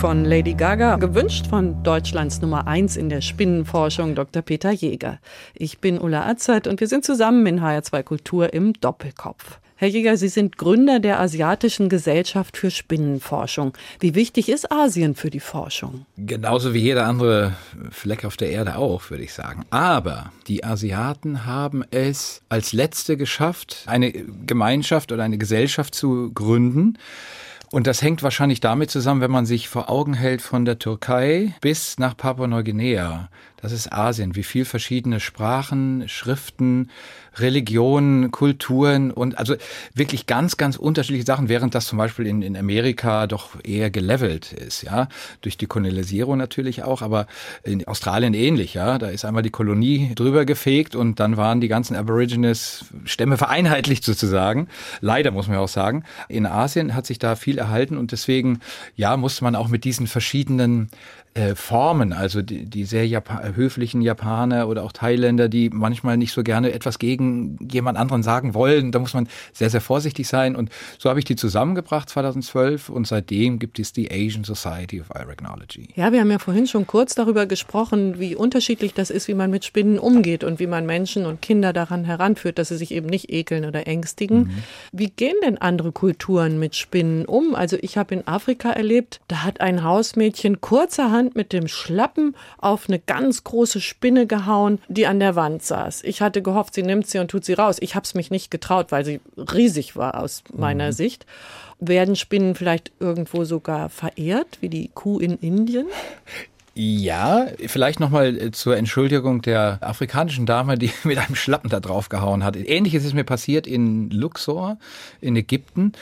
Von Lady Gaga, gewünscht von Deutschlands Nummer 1 in der Spinnenforschung, Dr. Peter Jäger. Ich bin Ulla Azad und wir sind zusammen in HR2 Kultur im Doppelkopf. Herr Jäger, Sie sind Gründer der Asiatischen Gesellschaft für Spinnenforschung. Wie wichtig ist Asien für die Forschung? Genauso wie jeder andere Fleck auf der Erde auch, würde ich sagen. Aber die Asiaten haben es als Letzte geschafft, eine Gemeinschaft oder eine Gesellschaft zu gründen, und das hängt wahrscheinlich damit zusammen, wenn man sich vor Augen hält von der Türkei bis nach Papua-Neuguinea. Das ist Asien, wie viel verschiedene Sprachen, Schriften, Religionen, Kulturen und also wirklich ganz, ganz unterschiedliche Sachen, während das zum Beispiel in, in Amerika doch eher gelevelt ist, ja, durch die Kolonialisierung natürlich auch, aber in Australien ähnlich, ja, da ist einmal die Kolonie drüber gefegt und dann waren die ganzen Aborigines Stämme vereinheitlicht sozusagen. Leider muss man auch sagen. In Asien hat sich da viel erhalten. Und deswegen, ja, musste man auch mit diesen verschiedenen äh, Formen, also die, die sehr Japa höflichen Japaner oder auch Thailänder, die manchmal nicht so gerne etwas gegen jemand anderen sagen wollen. Da muss man sehr, sehr vorsichtig sein. Und so habe ich die zusammengebracht 2012 und seitdem gibt es die Asian Society of Irognology. Ja, wir haben ja vorhin schon kurz darüber gesprochen, wie unterschiedlich das ist, wie man mit Spinnen umgeht und wie man Menschen und Kinder daran heranführt, dass sie sich eben nicht ekeln oder ängstigen. Mhm. Wie gehen denn andere Kulturen mit Spinnen um? Also ich habe in Afrika erlebt, da hat ein Hausmädchen kurzerhand Hand mit dem Schlappen auf eine ganz große Spinne gehauen, die an der Wand saß. Ich hatte gehofft, sie nimmt sie und tut sie raus. Ich habe es mich nicht getraut, weil sie riesig war aus meiner mhm. Sicht. Werden Spinnen vielleicht irgendwo sogar verehrt, wie die Kuh in Indien? Ja, vielleicht nochmal äh, zur Entschuldigung der afrikanischen Dame, die mit einem Schlappen da drauf gehauen hat. Ähnliches ist mir passiert in Luxor in Ägypten.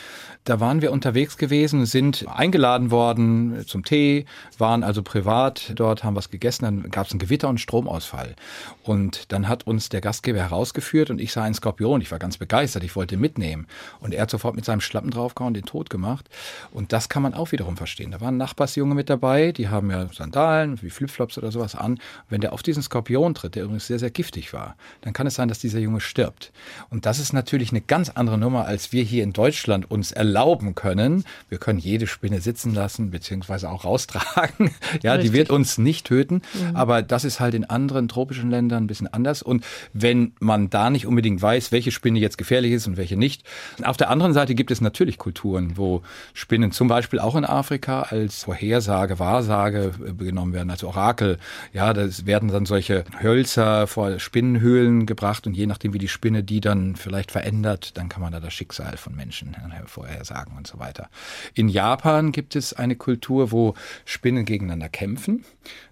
Da waren wir unterwegs gewesen, sind eingeladen worden zum Tee, waren also privat dort, haben was gegessen, dann gab es ein Gewitter und Stromausfall. Und dann hat uns der Gastgeber herausgeführt und ich sah einen Skorpion. Ich war ganz begeistert, ich wollte mitnehmen. Und er hat sofort mit seinem Schlappen draufgehauen, den tot gemacht. Und das kann man auch wiederum verstehen. Da waren Nachbarsjunge mit dabei, die haben ja Sandalen, wie Flipflops oder sowas an. Wenn der auf diesen Skorpion tritt, der übrigens sehr, sehr giftig war, dann kann es sein, dass dieser Junge stirbt. Und das ist natürlich eine ganz andere Nummer, als wir hier in Deutschland uns erlauben erlauben können. Wir können jede Spinne sitzen lassen, beziehungsweise auch raustragen. ja, Richtig. die wird uns nicht töten. Mhm. Aber das ist halt in anderen tropischen Ländern ein bisschen anders. Und wenn man da nicht unbedingt weiß, welche Spinne jetzt gefährlich ist und welche nicht. Auf der anderen Seite gibt es natürlich Kulturen, wo Spinnen zum Beispiel auch in Afrika als Vorhersage, Wahrsage genommen werden, als Orakel. Ja, da werden dann solche Hölzer vor Spinnenhöhlen gebracht und je nachdem, wie die Spinne die dann vielleicht verändert, dann kann man da das Schicksal von Menschen vorhersagen sagen und so weiter. In Japan gibt es eine Kultur, wo Spinnen gegeneinander kämpfen.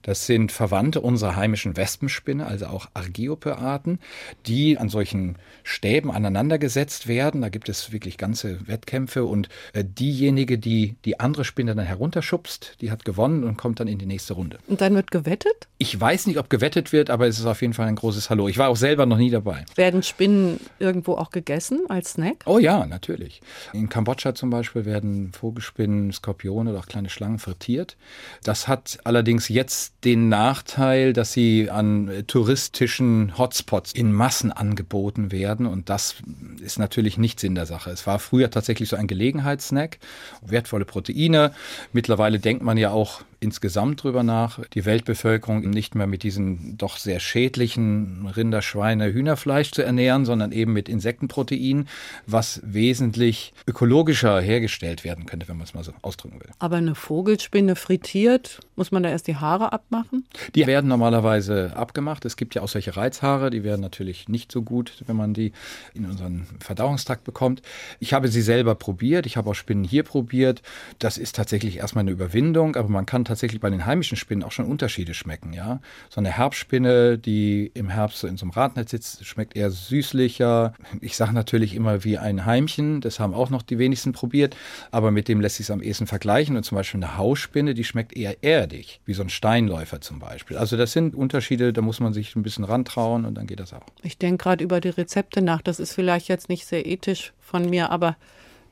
Das sind Verwandte unserer heimischen Wespenspinne, also auch Argiope-Arten, die an solchen Stäben aneinandergesetzt werden. Da gibt es wirklich ganze Wettkämpfe und äh, diejenige, die die andere Spinne dann herunterschubst, die hat gewonnen und kommt dann in die nächste Runde. Und dann wird gewettet? Ich weiß nicht, ob gewettet wird, aber es ist auf jeden Fall ein großes Hallo. Ich war auch selber noch nie dabei. Werden Spinnen irgendwo auch gegessen als Snack? Oh ja, natürlich. In Kambodscha zum Beispiel werden Vogelspinnen, Skorpione oder auch kleine Schlangen frittiert. Das hat allerdings jetzt den Nachteil, dass sie an touristischen Hotspots in Massen angeboten werden und das ist natürlich nicht Sinn der Sache. Es war früher tatsächlich so ein Gelegenheitssnack, wertvolle Proteine. Mittlerweile denkt man ja auch insgesamt drüber nach, die Weltbevölkerung nicht mehr mit diesem doch sehr schädlichen Rinder, Schweine, Hühnerfleisch zu ernähren, sondern eben mit Insektenprotein, was wesentlich ökologischer hergestellt werden könnte, wenn man es mal so ausdrücken will. Aber eine Vogelspinne frittiert, muss man da erst die Haare abmachen? Die werden normalerweise abgemacht. Es gibt ja auch solche Reizhaare, die werden natürlich nicht so gut, wenn man die in unseren Verdauungstrakt bekommt. Ich habe sie selber probiert, ich habe auch Spinnen hier probiert. Das ist tatsächlich erstmal eine Überwindung, aber man kann tatsächlich bei den heimischen Spinnen auch schon Unterschiede schmecken. Ja, so eine Herbstspinne, die im Herbst so in so einem Radnetz sitzt, schmeckt eher süßlicher. Ich sage natürlich immer wie ein Heimchen. Das haben auch noch die wenigsten probiert, aber mit dem lässt sich es am ehesten vergleichen. Und zum Beispiel eine Hausspinne, die schmeckt eher erdig, wie so ein Steinläufer zum Beispiel. Also das sind Unterschiede, da muss man sich ein bisschen rantrauen und dann geht das auch. Ich denke gerade über die Rezepte nach. Das ist vielleicht jetzt nicht sehr ethisch von mir, aber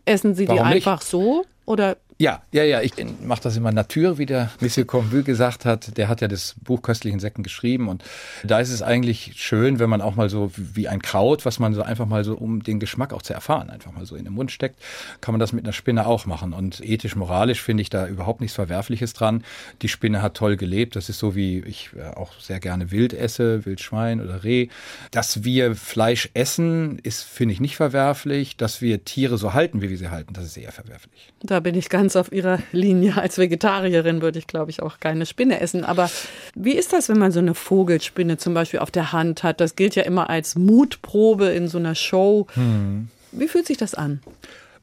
essen Sie Warum die einfach nicht? so? Oder Ja, ja, ja, ich mache das immer Natur, wie der Monsieur Convue gesagt hat. Der hat ja das Buch Köstlichen Insekten geschrieben und da ist es eigentlich schön, wenn man auch mal so wie ein Kraut, was man so einfach mal so, um den Geschmack auch zu erfahren, einfach mal so in den Mund steckt, kann man das mit einer Spinne auch machen. Und ethisch, moralisch finde ich da überhaupt nichts Verwerfliches dran. Die Spinne hat toll gelebt. Das ist so, wie ich äh, auch sehr gerne Wild esse, Wildschwein oder Reh. Dass wir Fleisch essen, ist, finde ich, nicht verwerflich. Dass wir Tiere so halten, wie wir sie halten, das ist eher verwerflich. Da bin ich ganz auf Ihrer Linie. Als Vegetarierin würde ich, glaube ich, auch keine Spinne essen. Aber wie ist das, wenn man so eine Vogelspinne zum Beispiel auf der Hand hat? Das gilt ja immer als Mutprobe in so einer Show. Wie fühlt sich das an?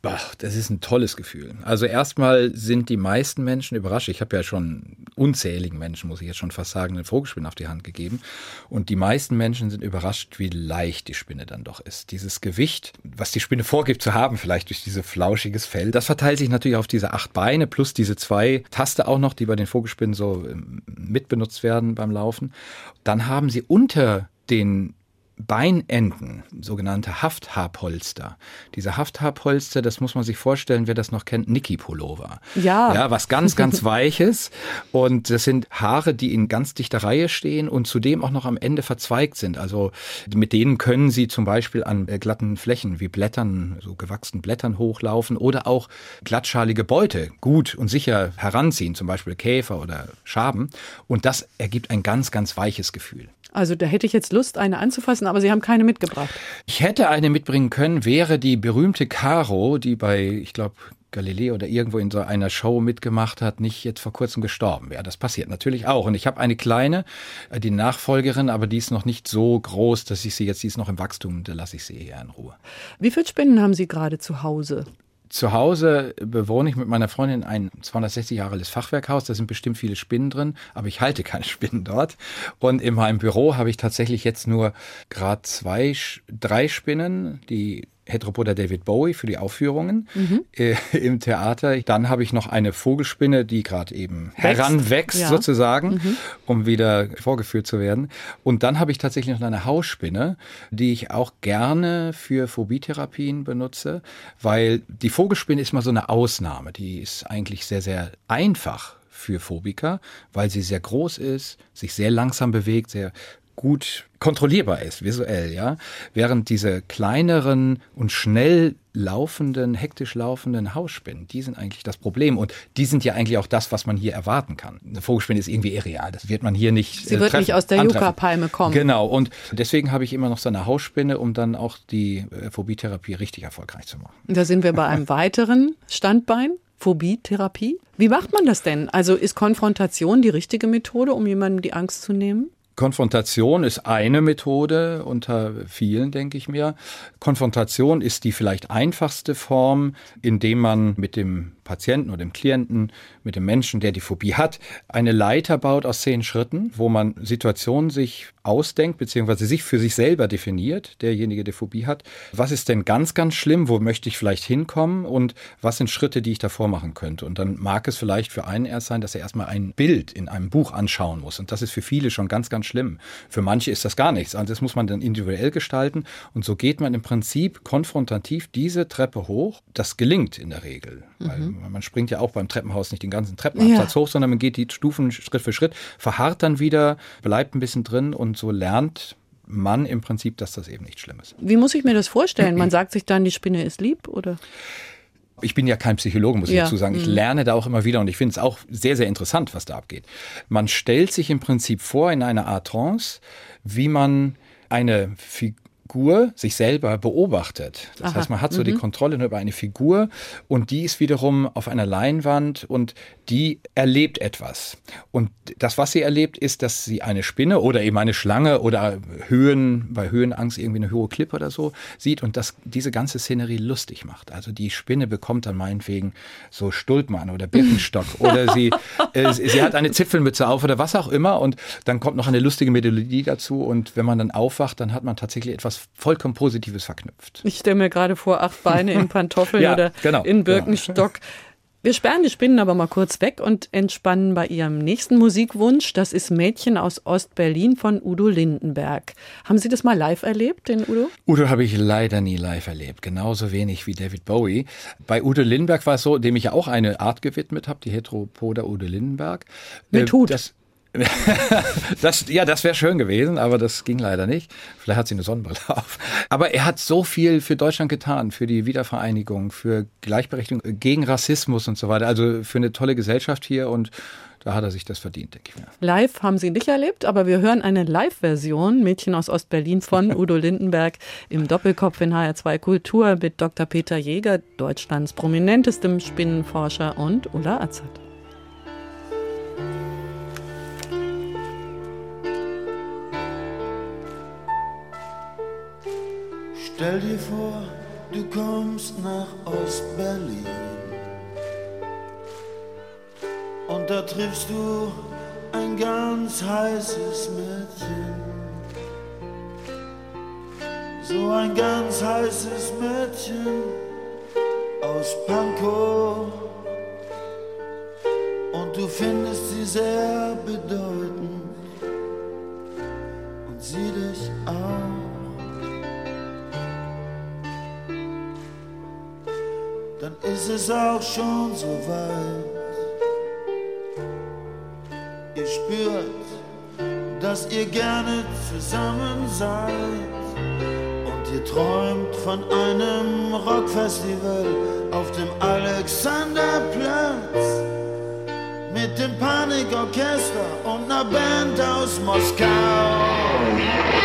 Bah, das ist ein tolles Gefühl. Also erstmal sind die meisten Menschen überrascht. Ich habe ja schon unzähligen Menschen, muss ich jetzt schon fast sagen, eine Vogelspinne auf die Hand gegeben. Und die meisten Menschen sind überrascht, wie leicht die Spinne dann doch ist. Dieses Gewicht, was die Spinne vorgibt zu haben, vielleicht durch dieses flauschiges Fell, das verteilt sich natürlich auf diese acht Beine plus diese zwei Taste auch noch, die bei den Vogelspinnen so ähm, mitbenutzt werden beim Laufen. Dann haben sie unter den Beinenden, sogenannte Hafthaarpolster. Diese Hafthaarpolster, das muss man sich vorstellen, wer das noch kennt, Niki-Pullover. Ja. Ja, was ganz, ganz Weiches. Und das sind Haare, die in ganz dichter Reihe stehen und zudem auch noch am Ende verzweigt sind. Also mit denen können Sie zum Beispiel an äh, glatten Flächen wie Blättern, so gewachsenen Blättern hochlaufen oder auch glattschalige Beute gut und sicher heranziehen, zum Beispiel Käfer oder Schaben. Und das ergibt ein ganz, ganz weiches Gefühl. Also da hätte ich jetzt Lust, eine anzufassen, aber Sie haben keine mitgebracht. Ich hätte eine mitbringen können, wäre die berühmte Caro, die bei, ich glaube, Galileo oder irgendwo in so einer Show mitgemacht hat, nicht jetzt vor kurzem gestorben wäre. Das passiert natürlich auch. Und ich habe eine kleine, äh, die Nachfolgerin, aber die ist noch nicht so groß, dass ich sie jetzt, die ist noch im Wachstum, da lasse ich sie eher in Ruhe. Wie viele Spinnen haben Sie gerade zu Hause? Zu Hause bewohne ich mit meiner Freundin ein 260 Jahre altes Fachwerkhaus. Da sind bestimmt viele Spinnen drin, aber ich halte keine Spinnen dort. Und in meinem Büro habe ich tatsächlich jetzt nur gerade zwei, drei Spinnen, die Heteropoda David Bowie für die Aufführungen äh, im Theater. Dann habe ich noch eine Vogelspinne, die gerade eben Wächst. heranwächst Ja. sozusagen, um wieder vorgeführt zu werden. Und dann habe ich tatsächlich noch eine Hausspinne, die ich auch gerne für Phobie-Therapien benutze, weil die Vogelspinne ist mal so eine Ausnahme. Die ist eigentlich sehr, sehr einfach für Phobiker, weil sie sehr groß ist, sich sehr langsam bewegt, sehr gut kontrollierbar ist, visuell, ja. Während diese kleineren und schnell laufenden, hektisch laufenden Hausspinnen, die sind eigentlich das Problem. Und die sind ja eigentlich auch das, was man hier erwarten kann. Eine Vogelspinne ist irgendwie irreal. Das wird man hier nicht. Sie äh, wird treffen, nicht aus der. Yucca-Palme kommen. Genau. Und deswegen habe ich immer noch so eine Hausspinne, um dann auch die äh, Phobie-Therapie richtig erfolgreich zu machen. Da sind wir bei einem weiteren Standbein. Phobie-Therapie. Wie macht man das denn? Also ist Konfrontation die richtige Methode, um jemandem die Angst zu nehmen? Konfrontation ist eine Methode unter vielen, denke ich mir. Konfrontation ist die vielleicht einfachste Form, indem man mit dem Patienten oder dem Klienten, mit dem Menschen, der die Phobie hat, eine Leiter baut aus zehn Schritten, wo man Situationen sich ausdenkt, beziehungsweise sich für sich selber definiert, derjenige, der Phobie hat. Was ist denn ganz, ganz schlimm? Wo möchte ich vielleicht hinkommen? Und was sind Schritte, die ich davor machen könnte? Und dann mag es vielleicht für einen erst sein, dass er erstmal ein Bild in einem Buch anschauen muss. Und das ist für viele schon ganz, ganz schlimm. Für manche ist das gar nichts. Also das muss man dann individuell gestalten. Und so geht man im Prinzip konfrontativ diese Treppe hoch. Das gelingt in der Regel. Weil man springt ja auch beim Treppenhaus nicht den ganzen Treppenabsatz hoch, sondern man geht die Stufen Schritt für Schritt, verharrt dann wieder, bleibt ein bisschen drin und so lernt man im Prinzip, dass das eben nicht schlimm ist. Wie muss ich mir das vorstellen? Man sagt sich dann, die Spinne ist lieb oder? Ich bin ja kein Psychologe, muss ich Ja. dazu sagen. Ich lerne da auch immer wieder und ich finde es auch sehr, sehr interessant, was da abgeht. Man stellt sich im Prinzip vor in einer Art Trance, wie man eine Figur sich selber beobachtet. Das Aha. heißt, man hat so die Kontrolle über eine Figur und die ist wiederum auf einer Leinwand und die erlebt etwas. Und das, was sie erlebt, ist, dass sie eine Spinne oder eben eine Schlange oder Höhen, bei Höhenangst irgendwie eine hohe Klippe oder so sieht und das diese ganze Szenerie lustig macht. Also die Spinne bekommt dann meinetwegen so Stulpmann oder Birkenstock oder sie, äh, sie hat eine Zipfelmütze auf oder was auch immer und dann kommt noch eine lustige Melodie dazu und wenn man dann aufwacht, dann hat man tatsächlich etwas vollkommen Positives verknüpft. Ich stelle mir gerade vor, acht Beine in Pantoffeln Ja, oder genau, in genau. Birkenstock. Wir sperren die Spinnen aber mal kurz weg und entspannen bei ihrem nächsten Musikwunsch. Das ist Mädchen aus Ostberlin von Udo Lindenberg. Haben Sie das mal live erlebt, den Udo? Udo habe ich leider nie live erlebt, genauso wenig wie David Bowie. Bei Udo Lindenberg war es so, dem ich ja auch eine Art gewidmet habe, die Heteropoda Udo Lindenberg. Mit Äh, Hut. Das, das, ja, das wäre schön gewesen, aber das ging leider nicht. Vielleicht hat sie eine Sonnenbrille auf. Aber er hat so viel für Deutschland getan, für die Wiedervereinigung, für Gleichberechtigung, gegen Rassismus und so weiter. Also für eine tolle Gesellschaft hier und da hat er sich das verdient, denke ich mir. Live haben Sie nicht erlebt, aber wir hören eine Live-Version, Mädchen aus Ostberlin von Udo Lindenberg im Doppelkopf in HR2 Kultur mit Dr. Peter Jäger, Deutschlands prominentestem Spinnenforscher und Ulla Azad. Stell dir vor, du kommst nach Ostberlin. Und da triffst du ein ganz heißes Mädchen. So ein ganz heißes Mädchen aus Pankow. Und du findest sie sehr bedeutend es auch schon so weit. Ihr spürt, dass ihr gerne zusammen seid und ihr träumt von einem Rockfestival auf dem Alexanderplatz mit dem Panikorchester und einer Band aus Moskau.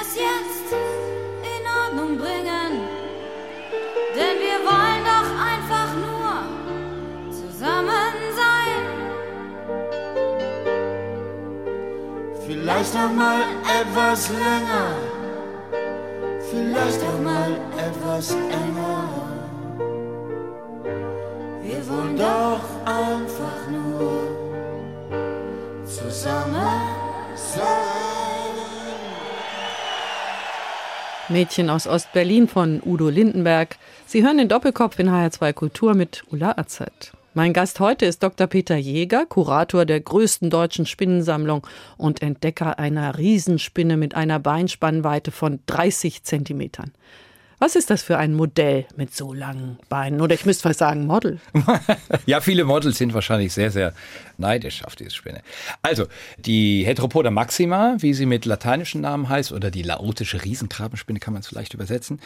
Das jetzt in Ordnung bringen. Denn wir wollen doch einfach nur zusammen sein. Vielleicht auch mal etwas länger, vielleicht auch mal etwas enger. Wir wollen doch einfach nur zusammen Mädchen aus Ostberlin von Udo Lindenberg. Sie hören den Doppelkopf in HR2 Kultur mit Ulla Azad. Mein Gast heute ist Dr. Peter Jäger, Kurator der größten deutschen Spinnensammlung und Entdecker einer Riesenspinne mit einer Beinspannweite von 30 Zentimetern. Was ist das für ein Modell mit so langen Beinen? Oder ich müsste fast sagen Model. Ja, viele Models sind wahrscheinlich sehr, sehr neidisch auf diese Spinne. Also, die Heteropoda maxima, wie sie mit lateinischen Namen heißt, oder die laotische Riesenkrabenspinne kann man es vielleicht übersetzen,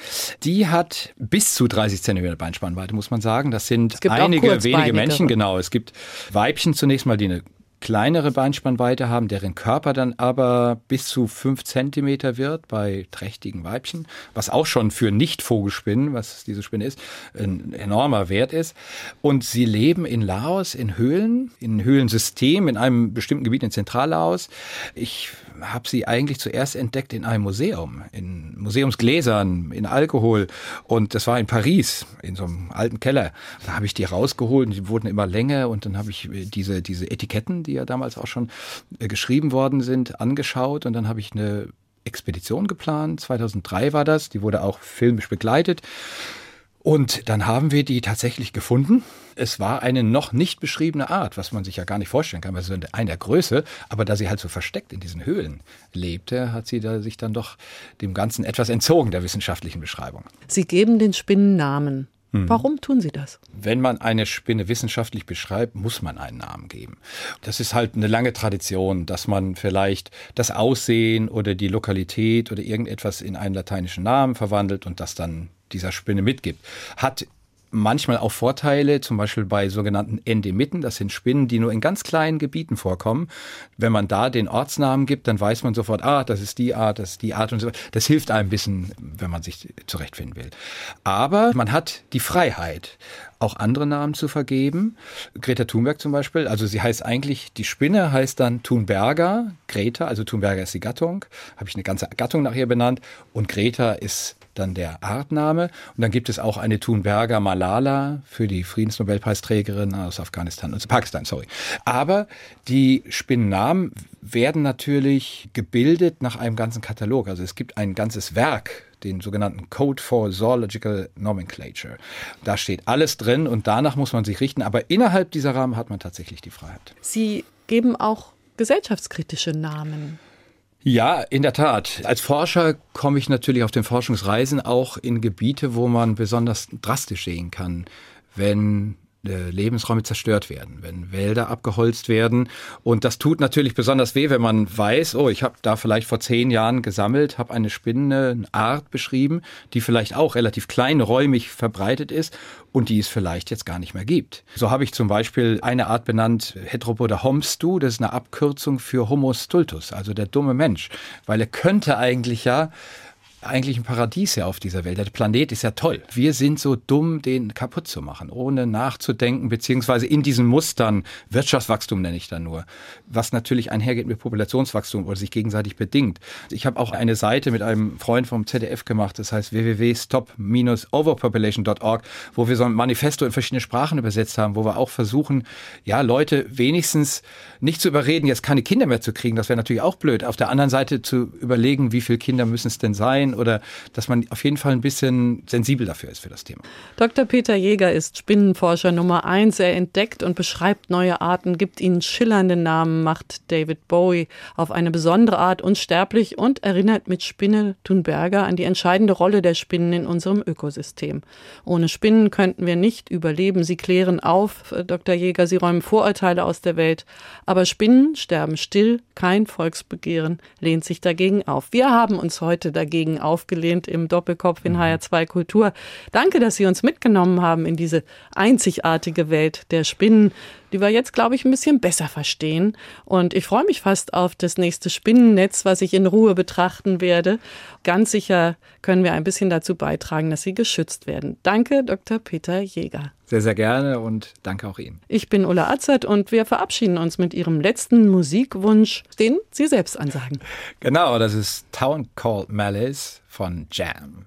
die hat bis zu 30 Zentimeter Beinspannweite, muss man sagen. Das sind einige wenige. Männchen, genau. Es gibt Weibchen zunächst mal, die eine kleinere Beinspannweite haben, deren Körper dann aber bis zu fünf Zentimeter wird bei trächtigen Weibchen, was auch schon für Nicht-Vogelspinnen, was diese Spinne ist, ein enormer Wert ist. Und sie leben in Laos in Höhlen, in Höhlensystem, in einem bestimmten Gebiet in Zentrallaos. Ich habe sie eigentlich zuerst entdeckt in einem Museum, in Museumsgläsern, in Alkohol. Und das war in Paris, in so einem alten Keller. Da habe ich die rausgeholt und die wurden immer länger. Und dann habe ich äh, diese, diese Etiketten, die ja damals auch schon äh, geschrieben worden sind, angeschaut. Und dann habe ich eine Expedition geplant. 2003 war das. Die wurde auch filmisch begleitet. Und dann haben wir die tatsächlich gefunden. Es war eine noch nicht beschriebene Art, was man sich ja gar nicht vorstellen kann, weil sie sind eine der Größe. Aber da sie halt so versteckt in diesen Höhlen lebte, hat sie da sich dann doch dem Ganzen etwas entzogen, der wissenschaftlichen Beschreibung. Sie geben den Spinnen Namen. Warum tun Sie das? Wenn man eine Spinne wissenschaftlich beschreibt, muss man einen Namen geben. Das ist halt eine lange Tradition, dass man vielleicht das Aussehen oder die Lokalität oder irgendetwas in einen lateinischen Namen verwandelt und das dann dieser Spinne mitgibt. Hat manchmal auch Vorteile, zum Beispiel bei sogenannten Endemiten. Das sind Spinnen, die nur in ganz kleinen Gebieten vorkommen. Wenn man da den Ortsnamen gibt, dann weiß man sofort, ah, das ist die Art, das ist die Art und so weiter. Das hilft einem ein bisschen, wenn man sich zurechtfinden will. Aber man hat die Freiheit, auch andere Namen zu vergeben. Greta Thunberg zum Beispiel, also sie heißt eigentlich, die Spinne heißt dann Thunberger, Greta, also Thunberger ist die Gattung, habe ich eine ganze Gattung nach ihr benannt und Greta ist dann der Artname. Und dann gibt es auch eine Thunberger Malala für die Friedensnobelpreisträgerin aus Afghanistan und Pakistan, sorry. Aber die Spinnennamen werden natürlich gebildet nach einem ganzen Katalog. Also es gibt ein ganzes Werk, den sogenannten Code for Zoological Nomenclature. Da steht alles drin und danach muss man sich richten. Aber innerhalb dieser Rahmen hat man tatsächlich die Freiheit. Sie geben auch gesellschaftskritische Namen. Ja, in der Tat. Als Forscher komme ich natürlich auf den Forschungsreisen auch in Gebiete, wo man besonders drastisch sehen kann, wenn Lebensräume zerstört werden, wenn Wälder abgeholzt werden. Und das tut natürlich besonders weh, wenn man weiß, oh, ich habe da vielleicht vor zehn Jahren gesammelt, habe eine Spinne, eine Art beschrieben, die vielleicht auch relativ kleinräumig verbreitet ist und die es vielleicht jetzt gar nicht mehr gibt. So habe ich zum Beispiel eine Art benannt, Heteropoda homstu, das ist eine Abkürzung für Homo stultus, also der dumme Mensch, weil er könnte eigentlich ja eigentlich ein Paradies ja auf dieser Welt. Der Planet ist ja toll. Wir sind so dumm, den kaputt zu machen, ohne nachzudenken, beziehungsweise in diesen Mustern, Wirtschaftswachstum nenne ich da nur, was natürlich einhergeht mit Populationswachstum oder sich gegenseitig bedingt. Ich habe auch eine Seite mit einem Freund vom ZDF gemacht, das heißt www.stop-overpopulation.org, wo wir so ein Manifesto in verschiedene Sprachen übersetzt haben, wo wir auch versuchen, ja, Leute wenigstens nicht zu überreden, jetzt keine Kinder mehr zu kriegen, das wäre natürlich auch blöd. Auf der anderen Seite zu überlegen, wie viele Kinder müssen es denn sein oder dass man auf jeden Fall ein bisschen sensibel dafür ist für das Thema. Dr. Peter Jäger ist Spinnenforscher Nummer eins. Er entdeckt und beschreibt neue Arten, gibt ihnen schillernde Namen, macht David Bowie auf eine besondere Art unsterblich und erinnert mit Spinne Thunberger an die entscheidende Rolle der Spinnen in unserem Ökosystem. Ohne Spinnen könnten wir nicht überleben. Sie klären auf, äh, Dr. Jäger, sie räumen Vorurteile aus der Welt. Aber Spinnen sterben still, kein Volksbegehren lehnt sich dagegen auf. Wir haben uns heute dagegen aufgelehnt im Doppelkopf in HR2 Kultur. Danke, dass Sie uns mitgenommen haben in diese einzigartige Welt der Spinnen, die wir jetzt, glaube ich, ein bisschen besser verstehen. Und ich freue mich fast auf das nächste Spinnennetz, was ich in Ruhe betrachten werde. Ganz sicher können wir ein bisschen dazu beitragen, dass sie geschützt werden. Danke, Dr. Peter Jäger. Sehr, sehr gerne und danke auch Ihnen. Ich bin Ulla Azert und wir verabschieden uns mit Ihrem letzten Musikwunsch, den Sie selbst ansagen. Genau, das ist Town Called Malice von Jam.